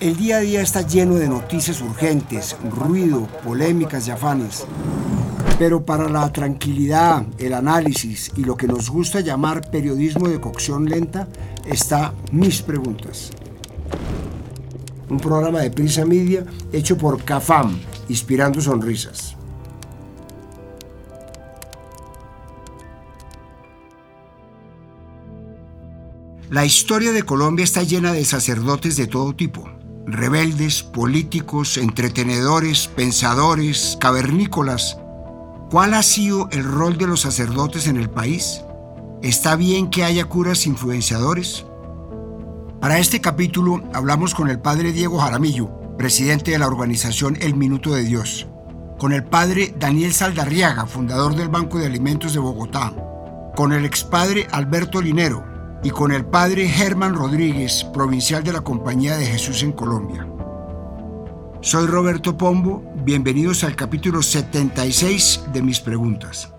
El día a día está lleno de noticias urgentes, ruido, polémicas y afanes. Pero para la tranquilidad, el análisis y lo que nos gusta llamar periodismo de cocción lenta, está Mis Preguntas. Un programa de Prisa Media hecho por CAFAM, inspirando sonrisas. La historia de Colombia está llena de sacerdotes de todo tipo rebeldes, políticos, entretenedores, pensadores, cavernícolas. ¿Cuál ha sido el rol de los sacerdotes en el país? ¿Está bien que haya curas influenciadores? Para este capítulo hablamos con el padre Diego Jaramillo, presidente de la organización El Minuto de Dios, con el padre Daniel Saldarriaga, fundador del Banco de Alimentos de Bogotá, con el expadre Alberto Linero, y con el padre Germán Rodríguez, provincial de la Compañía de Jesús en Colombia. Soy Roberto Pombo, bienvenidos al capítulo 76 de mis preguntas.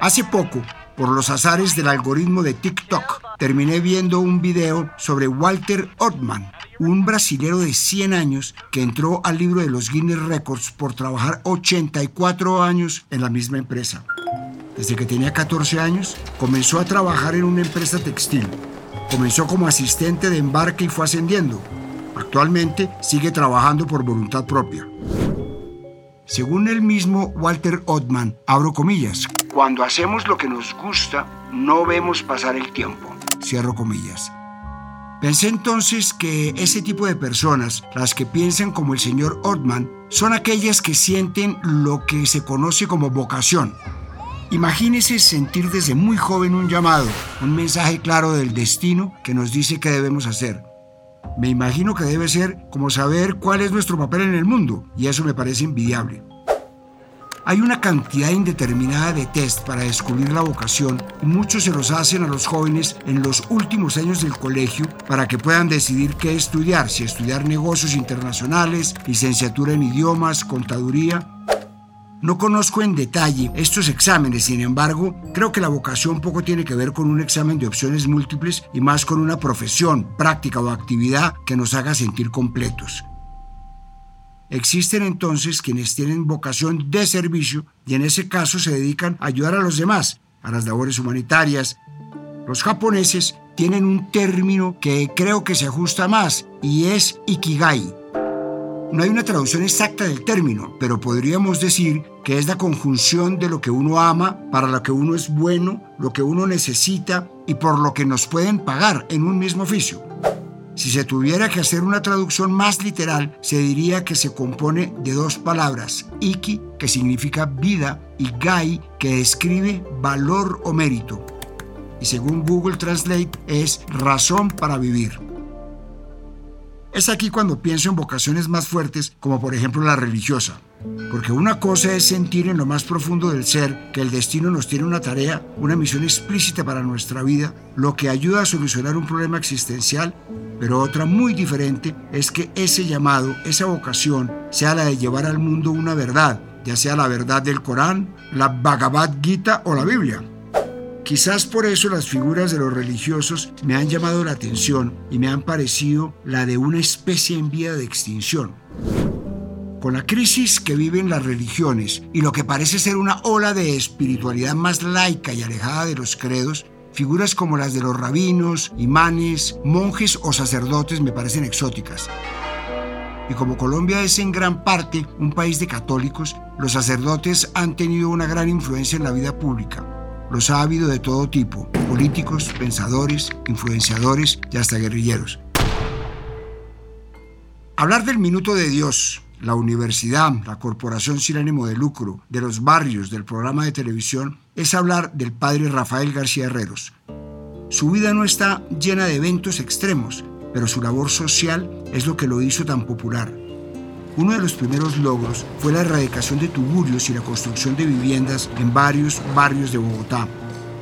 Hace poco, por los azares del algoritmo de TikTok, terminé viendo un video sobre Walter Ottman, un brasilero de 100 años que entró al libro de los Guinness Records por trabajar 84 años en la misma empresa. Desde que tenía 14 años, comenzó a trabajar en una empresa textil. Comenzó como asistente de embarque y fue ascendiendo. Actualmente sigue trabajando por voluntad propia. Según el mismo Walter Ottman, abro comillas, cuando hacemos lo que nos gusta, no vemos pasar el tiempo. Cierro comillas. Pensé entonces que ese tipo de personas, las que piensan como el señor Ottman, son aquellas que sienten lo que se conoce como vocación, Imagínese sentir desde muy joven un llamado, un mensaje claro del destino que nos dice qué debemos hacer. Me imagino que debe ser como saber cuál es nuestro papel en el mundo, y eso me parece envidiable. Hay una cantidad indeterminada de test para descubrir la vocación y muchos se los hacen a los jóvenes en los últimos años del colegio para que puedan decidir qué estudiar, si estudiar negocios internacionales, licenciatura en idiomas, contaduría no conozco en detalle estos exámenes, sin embargo, creo que la vocación poco tiene que ver con un examen de opciones múltiples y más con una profesión, práctica o actividad que nos haga sentir completos. Existen entonces quienes tienen vocación de servicio y en ese caso se dedican a ayudar a los demás, a las labores humanitarias. Los japoneses tienen un término que creo que se ajusta más y es ikigai, no hay una traducción exacta del término, pero podríamos decir que es la conjunción de lo que uno ama, para lo que uno es bueno, lo que uno necesita y por lo que nos pueden pagar en un mismo oficio. Si se tuviera que hacer una traducción más literal, se diría que se compone de dos palabras, iki, que significa vida, y gai, que describe valor o mérito. Y según Google Translate es razón para vivir. Es aquí cuando pienso en vocaciones más fuertes, como por ejemplo la religiosa. Porque una cosa es sentir en lo más profundo del ser que el destino nos tiene una tarea, una misión explícita para nuestra vida, lo que ayuda a solucionar un problema existencial, pero otra muy diferente es que ese llamado, esa vocación, sea la de llevar al mundo una verdad, ya sea la verdad del Corán, la Bhagavad Gita o la Biblia. Quizás por eso las figuras de los religiosos me han llamado la atención y me han parecido la de una especie en vía de extinción. Con la crisis que viven las religiones y lo que parece ser una ola de espiritualidad más laica y alejada de los credos, figuras como las de los rabinos, imanes, monjes o sacerdotes me parecen exóticas. Y como Colombia es en gran parte un país de católicos, los sacerdotes han tenido una gran influencia en la vida pública los ha habido de todo tipo, políticos, pensadores, influenciadores y hasta guerrilleros. Hablar del minuto de Dios, la universidad, la corporación sin ánimo de lucro, de los barrios, del programa de televisión, es hablar del padre Rafael García Herreros. Su vida no está llena de eventos extremos, pero su labor social es lo que lo hizo tan popular. Uno de los primeros logros fue la erradicación de tuburios y la construcción de viviendas en varios barrios de Bogotá.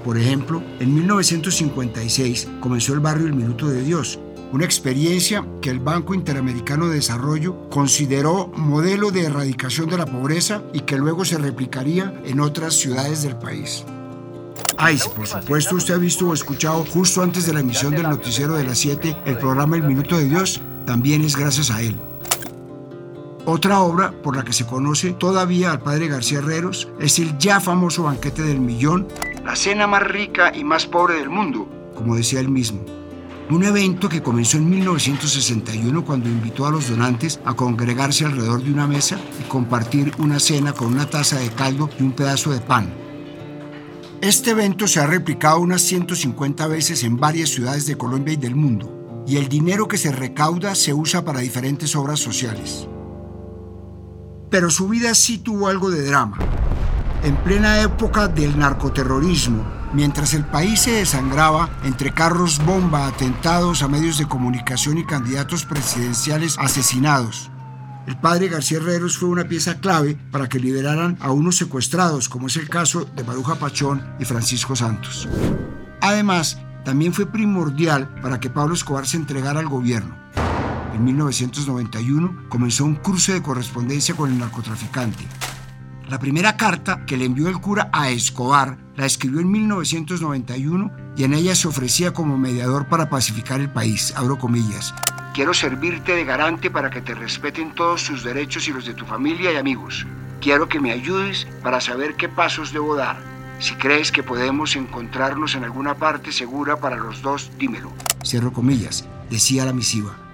Por ejemplo, en 1956 comenzó el barrio El Minuto de Dios, una experiencia que el Banco Interamericano de Desarrollo consideró modelo de erradicación de la pobreza y que luego se replicaría en otras ciudades del país. Ay, por supuesto usted ha visto o escuchado justo antes de la emisión del noticiero de las 7 el programa El Minuto de Dios, también es gracias a él. Otra obra por la que se conoce todavía al padre García Herreros es el ya famoso Banquete del Millón, la cena más rica y más pobre del mundo, como decía él mismo. Un evento que comenzó en 1961 cuando invitó a los donantes a congregarse alrededor de una mesa y compartir una cena con una taza de caldo y un pedazo de pan. Este evento se ha replicado unas 150 veces en varias ciudades de Colombia y del mundo, y el dinero que se recauda se usa para diferentes obras sociales. Pero su vida sí tuvo algo de drama. En plena época del narcoterrorismo, Mientras el país se desangraba entre carros bomba, atentados a medios de comunicación y candidatos presidenciales asesinados, el padre García Herreros fue una pieza clave para que liberaran a unos secuestrados, como es el caso de Maruja Pachón y Francisco Santos. Además, también fue primordial para que Pablo Escobar se entregara al gobierno. En 1991 comenzó un cruce de correspondencia con el narcotraficante. La primera carta que le envió el cura a Escobar la escribió en 1991 y en ella se ofrecía como mediador para pacificar el país. Abro comillas. Quiero servirte de garante para que te respeten todos tus derechos y los de tu familia y amigos. Quiero que me ayudes para saber qué pasos debo dar. Si crees que podemos encontrarnos en alguna parte segura para los dos, dímelo. Cierro comillas, decía la misiva.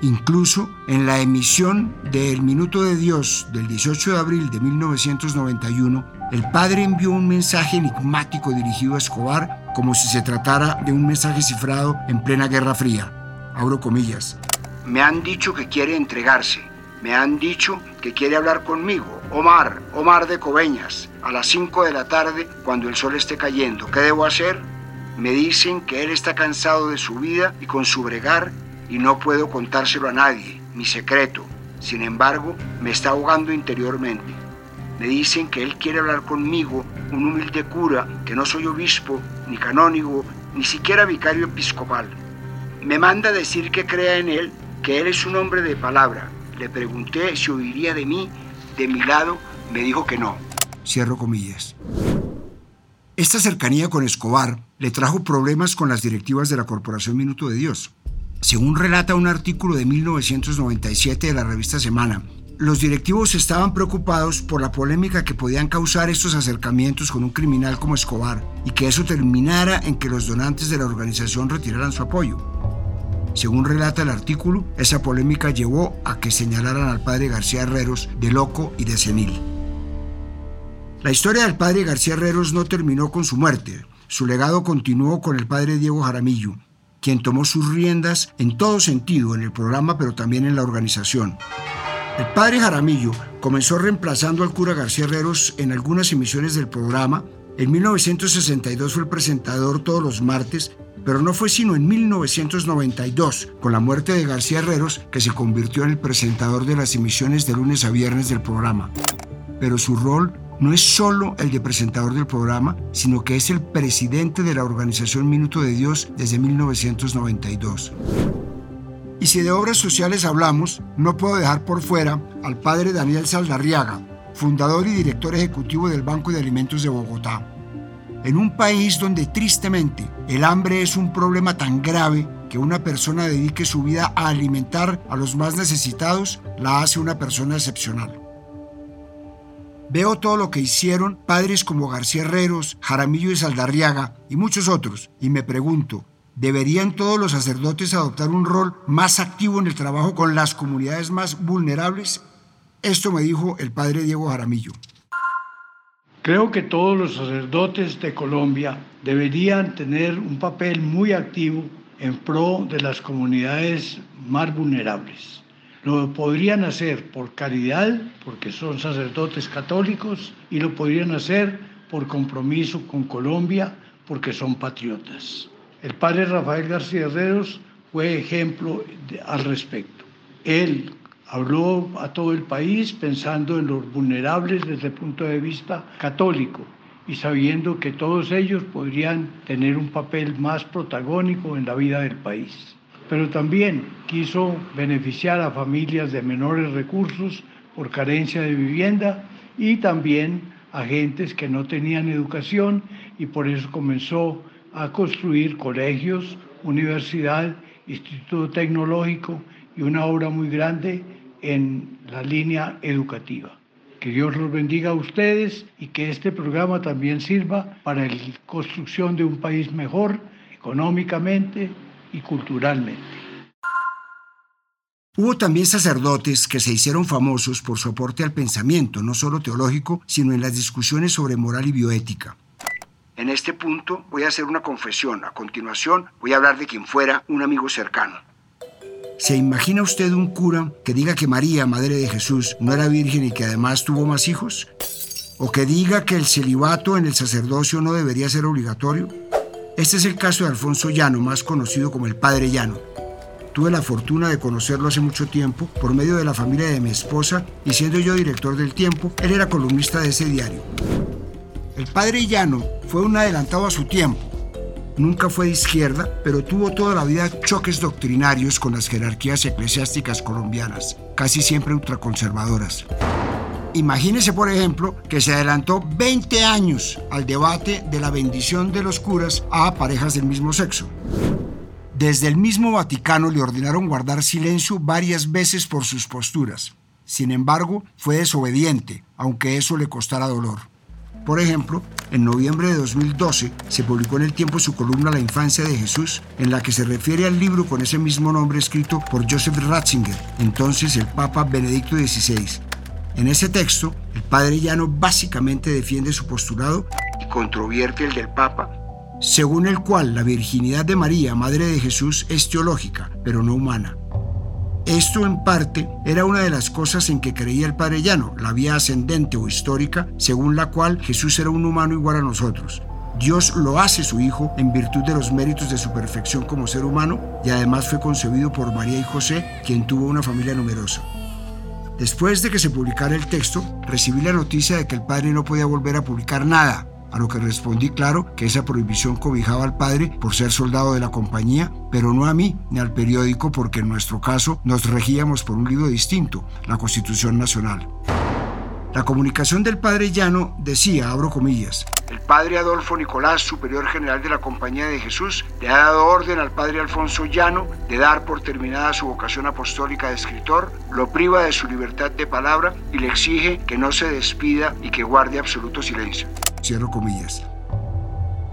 Incluso en la emisión de El Minuto de Dios del 18 de abril de 1991, el padre envió un mensaje enigmático dirigido a Escobar como si se tratara de un mensaje cifrado en plena Guerra Fría. Abro comillas. Me han dicho que quiere entregarse. Me han dicho que quiere hablar conmigo. Omar, Omar de Coveñas, a las 5 de la tarde cuando el sol esté cayendo. ¿Qué debo hacer? Me dicen que él está cansado de su vida y con su bregar y no puedo contárselo a nadie, mi secreto. Sin embargo, me está ahogando interiormente. Me dicen que él quiere hablar conmigo, un humilde cura, que no soy obispo, ni canónigo, ni siquiera vicario episcopal. Me manda decir que crea en él, que él es un hombre de palabra. Le pregunté si oiría de mí, de mi lado, me dijo que no. Cierro comillas. Esta cercanía con Escobar le trajo problemas con las directivas de la Corporación Minuto de Dios. Según relata un artículo de 1997 de la revista Semana, los directivos estaban preocupados por la polémica que podían causar estos acercamientos con un criminal como Escobar y que eso terminara en que los donantes de la organización retiraran su apoyo. Según relata el artículo, esa polémica llevó a que señalaran al padre García Herreros de loco y de senil. La historia del padre García Herreros no terminó con su muerte. Su legado continuó con el padre Diego Jaramillo, quien tomó sus riendas en todo sentido en el programa, pero también en la organización. El padre Jaramillo comenzó reemplazando al cura García Herreros en algunas emisiones del programa. En 1962 fue el presentador todos los martes, pero no fue sino en 1992, con la muerte de García Herreros, que se convirtió en el presentador de las emisiones de lunes a viernes del programa. Pero su rol no es solo el de presentador del programa, sino que es el presidente de la organización Minuto de Dios desde 1992. Y si de obras sociales hablamos, no puedo dejar por fuera al padre Daniel Saldarriaga, fundador y director ejecutivo del Banco de Alimentos de Bogotá. En un país donde tristemente el hambre es un problema tan grave que una persona dedique su vida a alimentar a los más necesitados, la hace una persona excepcional. Veo todo lo que hicieron padres como García Herreros, Jaramillo y Saldarriaga y muchos otros y me pregunto, ¿deberían todos los sacerdotes adoptar un rol más activo en el trabajo con las comunidades más vulnerables? Esto me dijo el padre Diego Jaramillo. Creo que todos los sacerdotes de Colombia deberían tener un papel muy activo en pro de las comunidades más vulnerables. Lo podrían hacer por caridad, porque son sacerdotes católicos, y lo podrían hacer por compromiso con Colombia, porque son patriotas. El padre Rafael García Herreros fue ejemplo al respecto. Él habló a todo el país pensando en los vulnerables desde el punto de vista católico y sabiendo que todos ellos podrían tener un papel más protagónico en la vida del país pero también quiso beneficiar a familias de menores recursos por carencia de vivienda y también a gentes que no tenían educación y por eso comenzó a construir colegios, universidad, instituto tecnológico y una obra muy grande en la línea educativa. Que Dios los bendiga a ustedes y que este programa también sirva para la construcción de un país mejor económicamente y culturalmente. Hubo también sacerdotes que se hicieron famosos por su aporte al pensamiento, no solo teológico, sino en las discusiones sobre moral y bioética. En este punto voy a hacer una confesión. A continuación voy a hablar de quien fuera un amigo cercano. ¿Se imagina usted un cura que diga que María, Madre de Jesús, no era virgen y que además tuvo más hijos? ¿O que diga que el celibato en el sacerdocio no debería ser obligatorio? Este es el caso de Alfonso Llano, más conocido como el Padre Llano. Tuve la fortuna de conocerlo hace mucho tiempo por medio de la familia de mi esposa y siendo yo director del tiempo, él era columnista de ese diario. El padre Llano fue un adelantado a su tiempo. Nunca fue de izquierda, pero tuvo toda la vida choques doctrinarios con las jerarquías eclesiásticas colombianas, casi siempre ultraconservadoras. Imagínese, por ejemplo, que se adelantó 20 años al debate de la bendición de los curas a parejas del mismo sexo. Desde el mismo Vaticano le ordenaron guardar silencio varias veces por sus posturas. Sin embargo, fue desobediente, aunque eso le costara dolor. Por ejemplo, en noviembre de 2012 se publicó en el tiempo su columna La infancia de Jesús, en la que se refiere al libro con ese mismo nombre escrito por Joseph Ratzinger, entonces el Papa Benedicto XVI. En ese texto, el padre Llano básicamente defiende su postulado y controvierte el del Papa, según el cual la virginidad de María, Madre de Jesús, es teológica, pero no humana. Esto en parte era una de las cosas en que creía el padre Llano, la vía ascendente o histórica, según la cual Jesús era un humano igual a nosotros. Dios lo hace su Hijo en virtud de los méritos de su perfección como ser humano y además fue concebido por María y José, quien tuvo una familia numerosa. Después de que se publicara el texto, recibí la noticia de que el padre no podía volver a publicar nada, a lo que respondí claro que esa prohibición cobijaba al padre por ser soldado de la compañía, pero no a mí ni al periódico porque en nuestro caso nos regíamos por un libro distinto, la Constitución Nacional. La comunicación del padre Llano decía, abro comillas, el padre Adolfo Nicolás, superior general de la Compañía de Jesús, le ha dado orden al padre Alfonso Llano de dar por terminada su vocación apostólica de escritor, lo priva de su libertad de palabra y le exige que no se despida y que guarde absoluto silencio. Cierro comillas.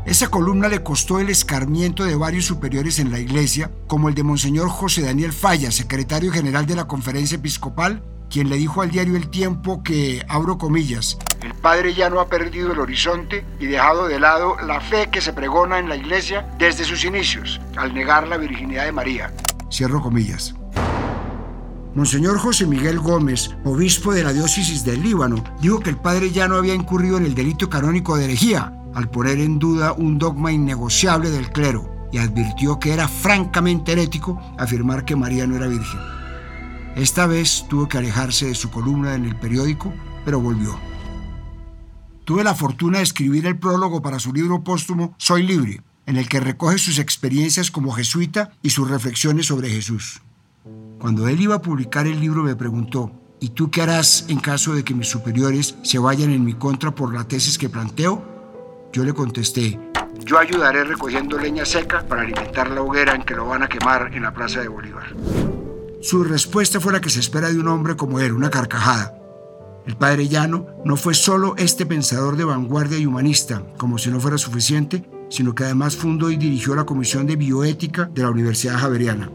Esa columna le costó el escarmiento de varios superiores en la iglesia, como el de Monseñor José Daniel Falla, secretario general de la Conferencia Episcopal, quien le dijo al diario El Tiempo que, abro comillas, el padre ya no ha perdido el horizonte y dejado de lado la fe que se pregona en la iglesia desde sus inicios, al negar la virginidad de María. Cierro comillas. Monseñor José Miguel Gómez, obispo de la diócesis del Líbano, dijo que el padre ya no había incurrido en el delito canónico de herejía, al poner en duda un dogma innegociable del clero, y advirtió que era francamente herético afirmar que María no era virgen. Esta vez tuvo que alejarse de su columna en el periódico, pero volvió. Tuve la fortuna de escribir el prólogo para su libro póstumo Soy libre, en el que recoge sus experiencias como jesuita y sus reflexiones sobre Jesús. Cuando él iba a publicar el libro me preguntó, ¿y tú qué harás en caso de que mis superiores se vayan en mi contra por la tesis que planteo? Yo le contesté, yo ayudaré recogiendo leña seca para alimentar la hoguera en que lo van a quemar en la Plaza de Bolívar. Su respuesta fue la que se espera de un hombre como él, una carcajada. El padre Llano no fue solo este pensador de vanguardia y humanista, como si no fuera suficiente, sino que además fundó y dirigió la Comisión de Bioética de la Universidad Javeriana.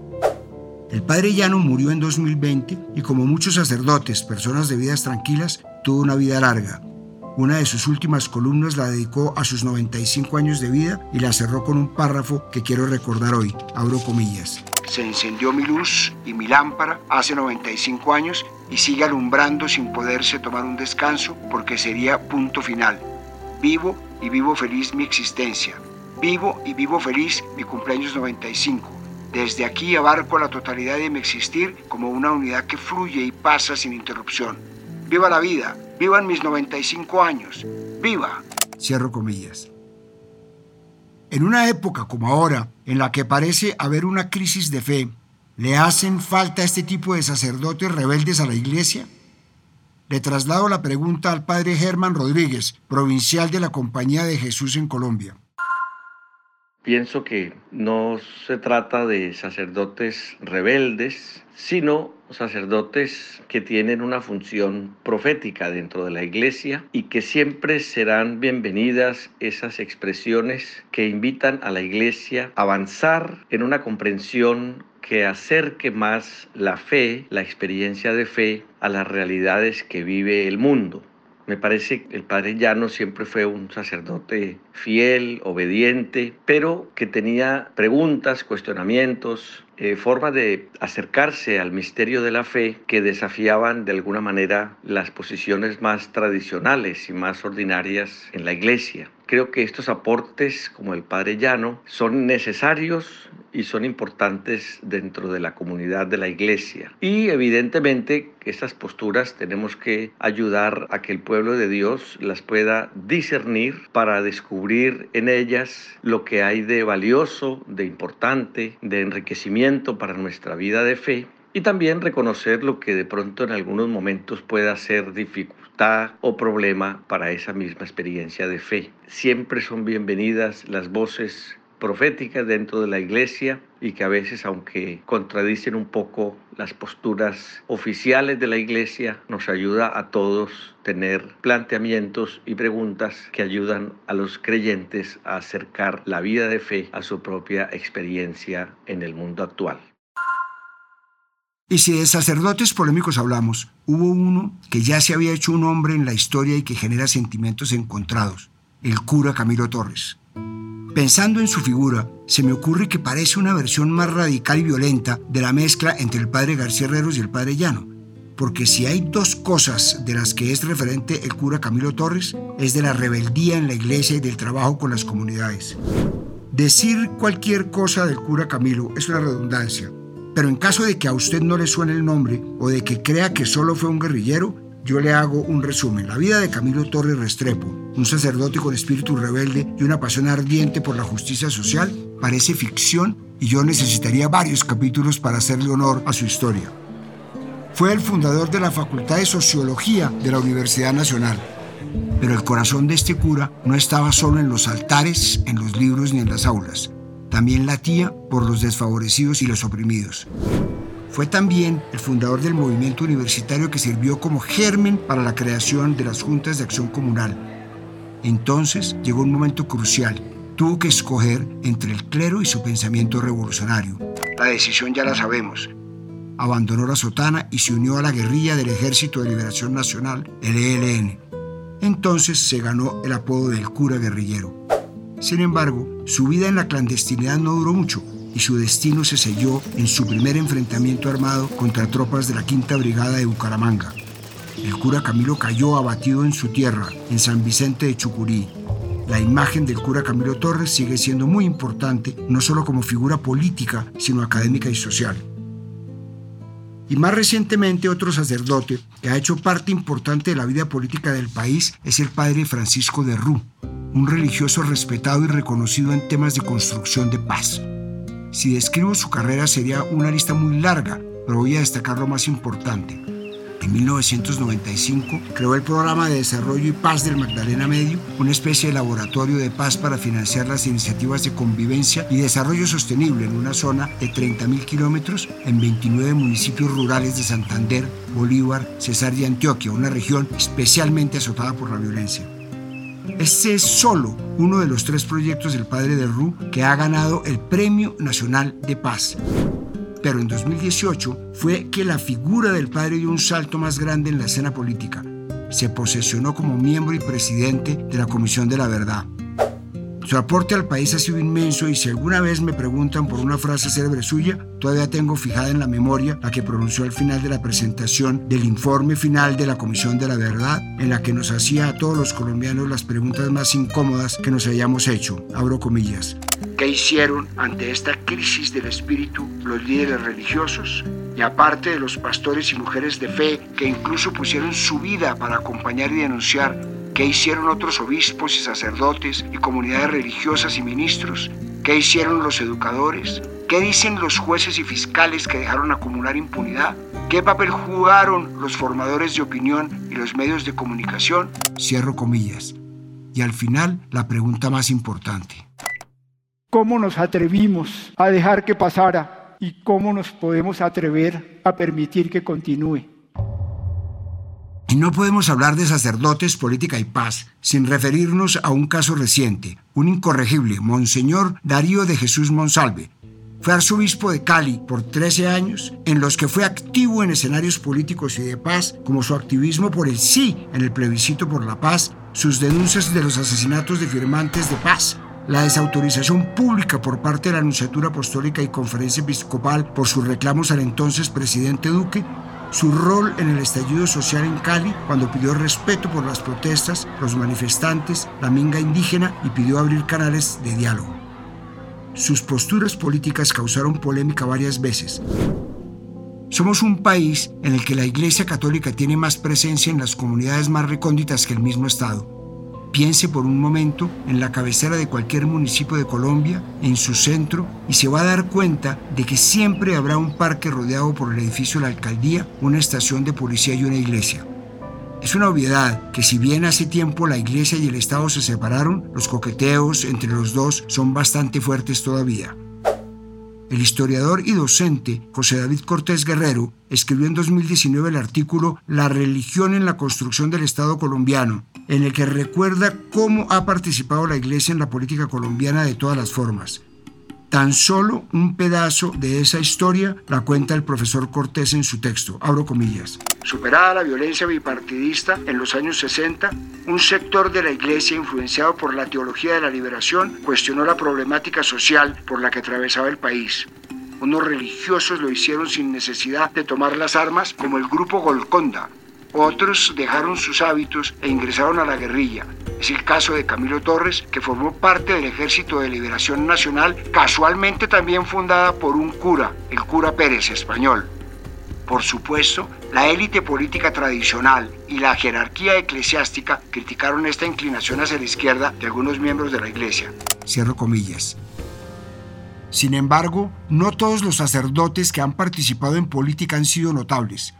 El padre Llano murió en 2020 y como muchos sacerdotes, personas de vidas tranquilas, tuvo una vida larga. Una de sus últimas columnas la dedicó a sus 95 años de vida y la cerró con un párrafo que quiero recordar hoy, abro comillas se encendió mi luz y mi lámpara hace 95 años y sigue alumbrando sin poderse tomar un descanso porque sería punto final. Vivo y vivo feliz mi existencia. Vivo y vivo feliz mi cumpleaños 95. Desde aquí abarco la totalidad de mi existir como una unidad que fluye y pasa sin interrupción. Viva la vida, vivan mis 95 años, viva. Cierro comillas. En una época como ahora, en la que parece haber una crisis de fe, ¿le hacen falta este tipo de sacerdotes rebeldes a la iglesia? Le traslado la pregunta al padre Germán Rodríguez, provincial de la Compañía de Jesús en Colombia. Pienso que no se trata de sacerdotes rebeldes, sino sacerdotes que tienen una función profética dentro de la iglesia y que siempre serán bienvenidas esas expresiones que invitan a la iglesia a avanzar en una comprensión que acerque más la fe, la experiencia de fe, a las realidades que vive el mundo. Me parece que el padre Llano siempre fue un sacerdote fiel, obediente, pero que tenía preguntas, cuestionamientos, eh, formas de acercarse al misterio de la fe que desafiaban de alguna manera las posiciones más tradicionales y más ordinarias en la iglesia. Creo que estos aportes, como el Padre Llano, son necesarios y son importantes dentro de la comunidad de la iglesia. Y evidentemente estas posturas tenemos que ayudar a que el pueblo de Dios las pueda discernir para descubrir en ellas lo que hay de valioso, de importante, de enriquecimiento para nuestra vida de fe y también reconocer lo que de pronto en algunos momentos pueda ser dificultad o problema para esa misma experiencia de fe. Siempre son bienvenidas las voces proféticas dentro de la iglesia y que a veces, aunque contradicen un poco las posturas oficiales de la iglesia, nos ayuda a todos tener planteamientos y preguntas que ayudan a los creyentes a acercar la vida de fe a su propia experiencia en el mundo actual. Y si de sacerdotes polémicos hablamos, hubo uno que ya se había hecho un hombre en la historia y que genera sentimientos encontrados, el cura Camilo Torres. Pensando en su figura, se me ocurre que parece una versión más radical y violenta de la mezcla entre el padre García Herreros y el padre Llano, porque si hay dos cosas de las que es referente el cura Camilo Torres, es de la rebeldía en la iglesia y del trabajo con las comunidades. Decir cualquier cosa del cura Camilo es una redundancia, pero en caso de que a usted no le suene el nombre o de que crea que solo fue un guerrillero, yo le hago un resumen. La vida de Camilo Torres Restrepo, un sacerdote con espíritu rebelde y una pasión ardiente por la justicia social, parece ficción y yo necesitaría varios capítulos para hacerle honor a su historia. Fue el fundador de la Facultad de Sociología de la Universidad Nacional. Pero el corazón de este cura no estaba solo en los altares, en los libros ni en las aulas también latía por los desfavorecidos y los oprimidos. Fue también el fundador del movimiento universitario que sirvió como germen para la creación de las juntas de acción comunal. Entonces llegó un momento crucial. Tuvo que escoger entre el clero y su pensamiento revolucionario. La decisión ya la sabemos. Abandonó la sotana y se unió a la guerrilla del Ejército de Liberación Nacional, el ELN. Entonces se ganó el apodo del cura guerrillero. Sin embargo, su vida en la clandestinidad no duró mucho y su destino se selló en su primer enfrentamiento armado contra tropas de la Quinta Brigada de Bucaramanga. El cura Camilo cayó abatido en su tierra, en San Vicente de Chucurí. La imagen del cura Camilo Torres sigue siendo muy importante, no solo como figura política, sino académica y social. Y más recientemente otro sacerdote que ha hecho parte importante de la vida política del país es el padre Francisco de Rú, un religioso respetado y reconocido en temas de construcción de paz. Si describo su carrera sería una lista muy larga, pero voy a destacar lo más importante. En 1995 creó el Programa de Desarrollo y Paz del Magdalena Medio, una especie de laboratorio de paz para financiar las iniciativas de convivencia y desarrollo sostenible en una zona de 30.000 kilómetros en 29 municipios rurales de Santander, Bolívar, Cesar y Antioquia, una región especialmente azotada por la violencia. Este es solo uno de los tres proyectos del padre de Rú que ha ganado el Premio Nacional de Paz. Pero en 2018 fue que la figura del padre dio un salto más grande en la escena política. Se posesionó como miembro y presidente de la Comisión de la Verdad, su aporte al país ha sido inmenso y si alguna vez me preguntan por una frase célebre suya, todavía tengo fijada en la memoria la que pronunció al final de la presentación del informe final de la Comisión de la Verdad, en la que nos hacía a todos los colombianos las preguntas más incómodas que nos hayamos hecho. Abro comillas. ¿Qué hicieron ante esta crisis del espíritu los líderes religiosos? Y aparte de los pastores y mujeres de fe que incluso pusieron su vida para acompañar y denunciar ¿Qué hicieron otros obispos y sacerdotes y comunidades religiosas y ministros? ¿Qué hicieron los educadores? ¿Qué dicen los jueces y fiscales que dejaron acumular impunidad? ¿Qué papel jugaron los formadores de opinión y los medios de comunicación? Cierro comillas. Y al final, la pregunta más importante. ¿Cómo nos atrevimos a dejar que pasara y cómo nos podemos atrever a permitir que continúe? Y no podemos hablar de sacerdotes, política y paz sin referirnos a un caso reciente, un incorregible, Monseñor Darío de Jesús Monsalve. Fue arzobispo de Cali por 13 años, en los que fue activo en escenarios políticos y de paz, como su activismo por el sí en el plebiscito por la paz, sus denuncias de los asesinatos de firmantes de paz, la desautorización pública por parte de la Anunciatura Apostólica y Conferencia Episcopal por sus reclamos al entonces presidente Duque su rol en el estallido social en Cali cuando pidió respeto por las protestas, los manifestantes, la minga indígena y pidió abrir canales de diálogo. Sus posturas políticas causaron polémica varias veces. Somos un país en el que la Iglesia Católica tiene más presencia en las comunidades más recónditas que el mismo Estado. Piense por un momento en la cabecera de cualquier municipio de Colombia, en su centro, y se va a dar cuenta de que siempre habrá un parque rodeado por el edificio de la alcaldía, una estación de policía y una iglesia. Es una obviedad que si bien hace tiempo la iglesia y el Estado se separaron, los coqueteos entre los dos son bastante fuertes todavía. El historiador y docente José David Cortés Guerrero escribió en 2019 el artículo La religión en la construcción del Estado colombiano, en el que recuerda cómo ha participado la Iglesia en la política colombiana de todas las formas. Tan solo un pedazo de esa historia la cuenta el profesor Cortés en su texto, abro comillas. Superada la violencia bipartidista en los años 60, un sector de la iglesia influenciado por la teología de la liberación cuestionó la problemática social por la que atravesaba el país. Unos religiosos lo hicieron sin necesidad de tomar las armas, como el grupo Golconda, otros dejaron sus hábitos e ingresaron a la guerrilla. Es el caso de Camilo Torres, que formó parte del Ejército de Liberación Nacional, casualmente también fundada por un cura, el cura Pérez español. Por supuesto, la élite política tradicional y la jerarquía eclesiástica criticaron esta inclinación hacia la izquierda de algunos miembros de la Iglesia. Cierro comillas. Sin embargo, no todos los sacerdotes que han participado en política han sido notables.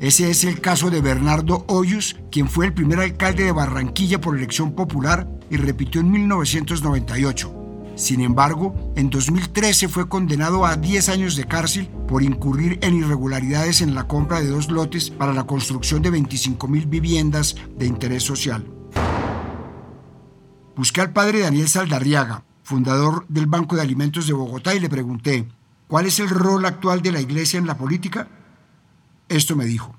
Ese es el caso de Bernardo Hoyos, quien fue el primer alcalde de Barranquilla por elección popular y repitió en 1998. Sin embargo, en 2013 fue condenado a 10 años de cárcel por incurrir en irregularidades en la compra de dos lotes para la construcción de 25.000 viviendas de interés social. Busqué al padre Daniel Saldarriaga, fundador del Banco de Alimentos de Bogotá, y le pregunté, ¿cuál es el rol actual de la Iglesia en la política? Esto me dijo.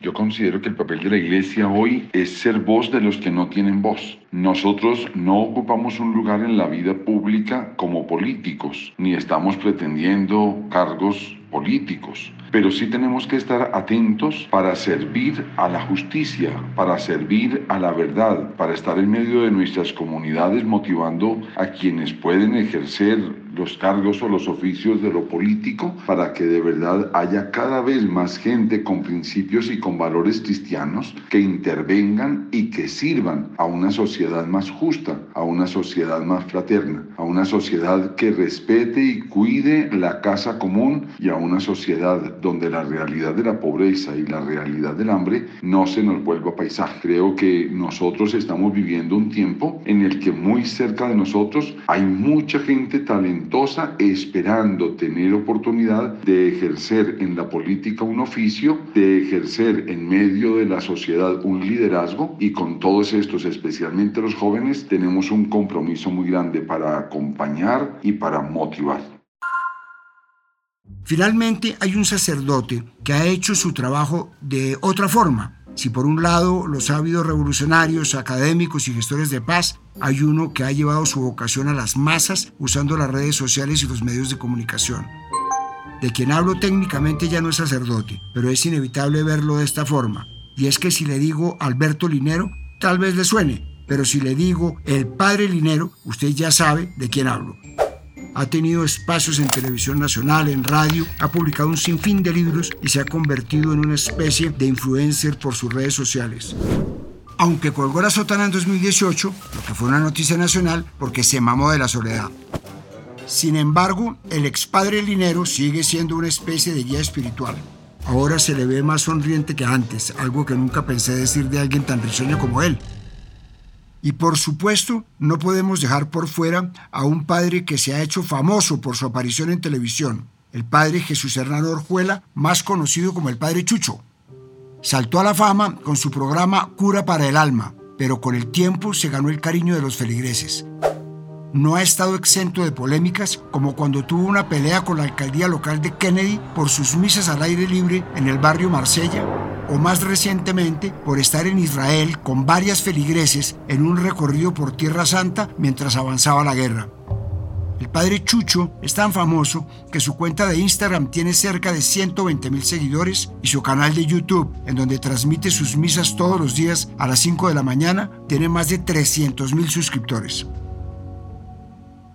Yo considero que el papel de la iglesia hoy es ser voz de los que no tienen voz. Nosotros no ocupamos un lugar en la vida pública como políticos, ni estamos pretendiendo cargos políticos, pero sí tenemos que estar atentos para servir a la justicia, para servir a la verdad, para estar en medio de nuestras comunidades motivando a quienes pueden ejercer los cargos o los oficios de lo político para que de verdad haya cada vez más gente con principios y con valores cristianos que intervengan y que sirvan a una sociedad más justa, a una sociedad más fraterna, a una sociedad que respete y cuide la casa común y a una sociedad donde la realidad de la pobreza y la realidad del hambre no se nos vuelva paisaje. Creo que nosotros estamos viviendo un tiempo en el que muy cerca de nosotros hay mucha gente talentosa esperando tener oportunidad de ejercer en la política un oficio, de ejercer en medio de la sociedad un liderazgo y con todos estos, especialmente los jóvenes, tenemos un compromiso muy grande para acompañar y para motivar. Finalmente hay un sacerdote que ha hecho su trabajo de otra forma si por un lado los ávidos revolucionarios, académicos y gestores de paz, hay uno que ha llevado su vocación a las masas usando las redes sociales y los medios de comunicación. De quien hablo técnicamente ya no es sacerdote, pero es inevitable verlo de esta forma. Y es que si le digo Alberto Linero, tal vez le suene, pero si le digo el padre Linero, usted ya sabe de quién hablo ha tenido espacios en televisión nacional, en radio, ha publicado un sinfín de libros y se ha convertido en una especie de influencer por sus redes sociales. Aunque colgó la sotana en 2018, lo que fue una noticia nacional porque se mamó de la soledad. Sin embargo, el expadre Linero sigue siendo una especie de guía espiritual. Ahora se le ve más sonriente que antes, algo que nunca pensé decir de alguien tan risueño como él. Y por supuesto, no podemos dejar por fuera a un padre que se ha hecho famoso por su aparición en televisión, el padre Jesús Hernán Orjuela, más conocido como el padre Chucho. Saltó a la fama con su programa Cura para el Alma, pero con el tiempo se ganó el cariño de los feligreses. No ha estado exento de polémicas, como cuando tuvo una pelea con la alcaldía local de Kennedy por sus misas al aire libre en el barrio Marsella, o más recientemente por estar en Israel con varias feligreses en un recorrido por Tierra Santa mientras avanzaba la guerra. El padre Chucho es tan famoso que su cuenta de Instagram tiene cerca de 120 mil seguidores y su canal de YouTube, en donde transmite sus misas todos los días a las 5 de la mañana, tiene más de 300 mil suscriptores.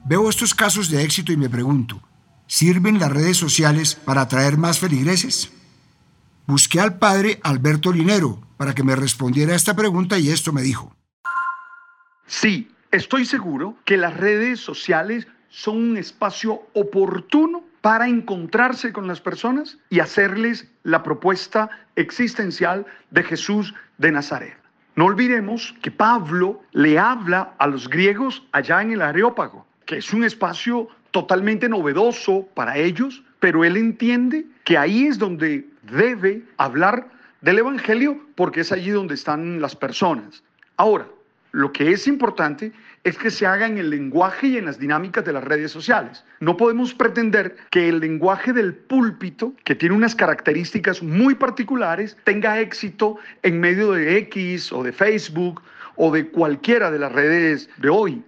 Veo estos casos de éxito y me pregunto, ¿sirven las redes sociales para atraer más feligreses? Busqué al padre Alberto Linero para que me respondiera a esta pregunta y esto me dijo. Sí, estoy seguro que las redes sociales son un espacio oportuno para encontrarse con las personas y hacerles la propuesta existencial de Jesús de Nazaret. No olvidemos que Pablo le habla a los griegos allá en el Areópago, que es un espacio totalmente novedoso para ellos, pero él entiende que ahí es donde debe hablar del Evangelio porque es allí donde están las personas. Ahora, lo que es importante es que se haga en el lenguaje y en las dinámicas de las redes sociales. No podemos pretender que el lenguaje del púlpito, que tiene unas características muy particulares, tenga éxito en medio de X o de Facebook o de cualquiera de las redes de hoy.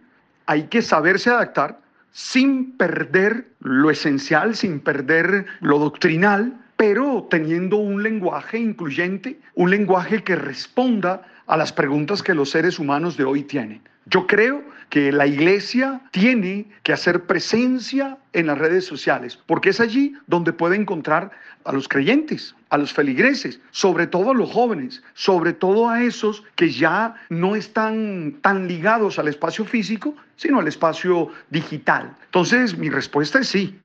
Hay que saberse adaptar sin perder lo esencial, sin perder lo doctrinal, pero teniendo un lenguaje incluyente, un lenguaje que responda a las preguntas que los seres humanos de hoy tienen. Yo creo que la iglesia tiene que hacer presencia en las redes sociales, porque es allí donde puede encontrar a los creyentes, a los feligreses, sobre todo a los jóvenes, sobre todo a esos que ya no están tan ligados al espacio físico, sino al espacio digital. Entonces, mi respuesta es sí.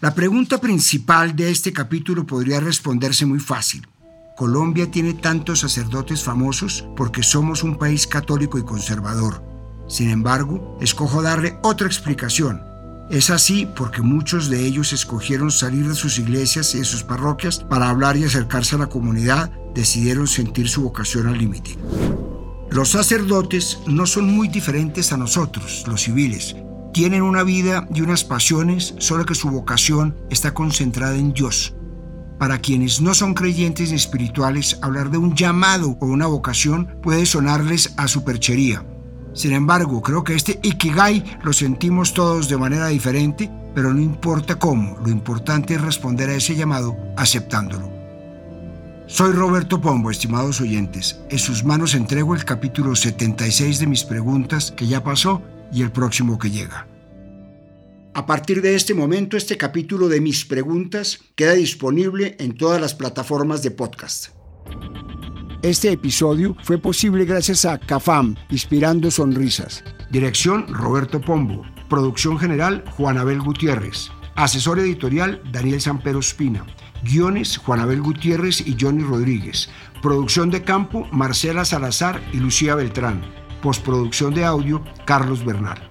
La pregunta principal de este capítulo podría responderse muy fácil. Colombia tiene tantos sacerdotes famosos porque somos un país católico y conservador. Sin embargo, escojo darle otra explicación. Es así porque muchos de ellos escogieron salir de sus iglesias y de sus parroquias para hablar y acercarse a la comunidad, decidieron sentir su vocación al límite. Los sacerdotes no son muy diferentes a nosotros, los civiles. Tienen una vida y unas pasiones, solo que su vocación está concentrada en Dios. Para quienes no son creyentes ni espirituales, hablar de un llamado o una vocación puede sonarles a superchería. Sin embargo, creo que este Ikigai lo sentimos todos de manera diferente, pero no importa cómo, lo importante es responder a ese llamado aceptándolo. Soy Roberto Pombo, estimados oyentes. En sus manos entrego el capítulo 76 de mis preguntas que ya pasó y el próximo que llega. A partir de este momento, este capítulo de mis preguntas queda disponible en todas las plataformas de podcast. Este episodio fue posible gracias a CAFAM, Inspirando Sonrisas. Dirección Roberto Pombo. Producción general Juanabel Gutiérrez. Asesor editorial Daniel Sampero Espina. Guiones Juanabel Gutiérrez y Johnny Rodríguez. Producción de campo Marcela Salazar y Lucía Beltrán. Postproducción de audio Carlos Bernal.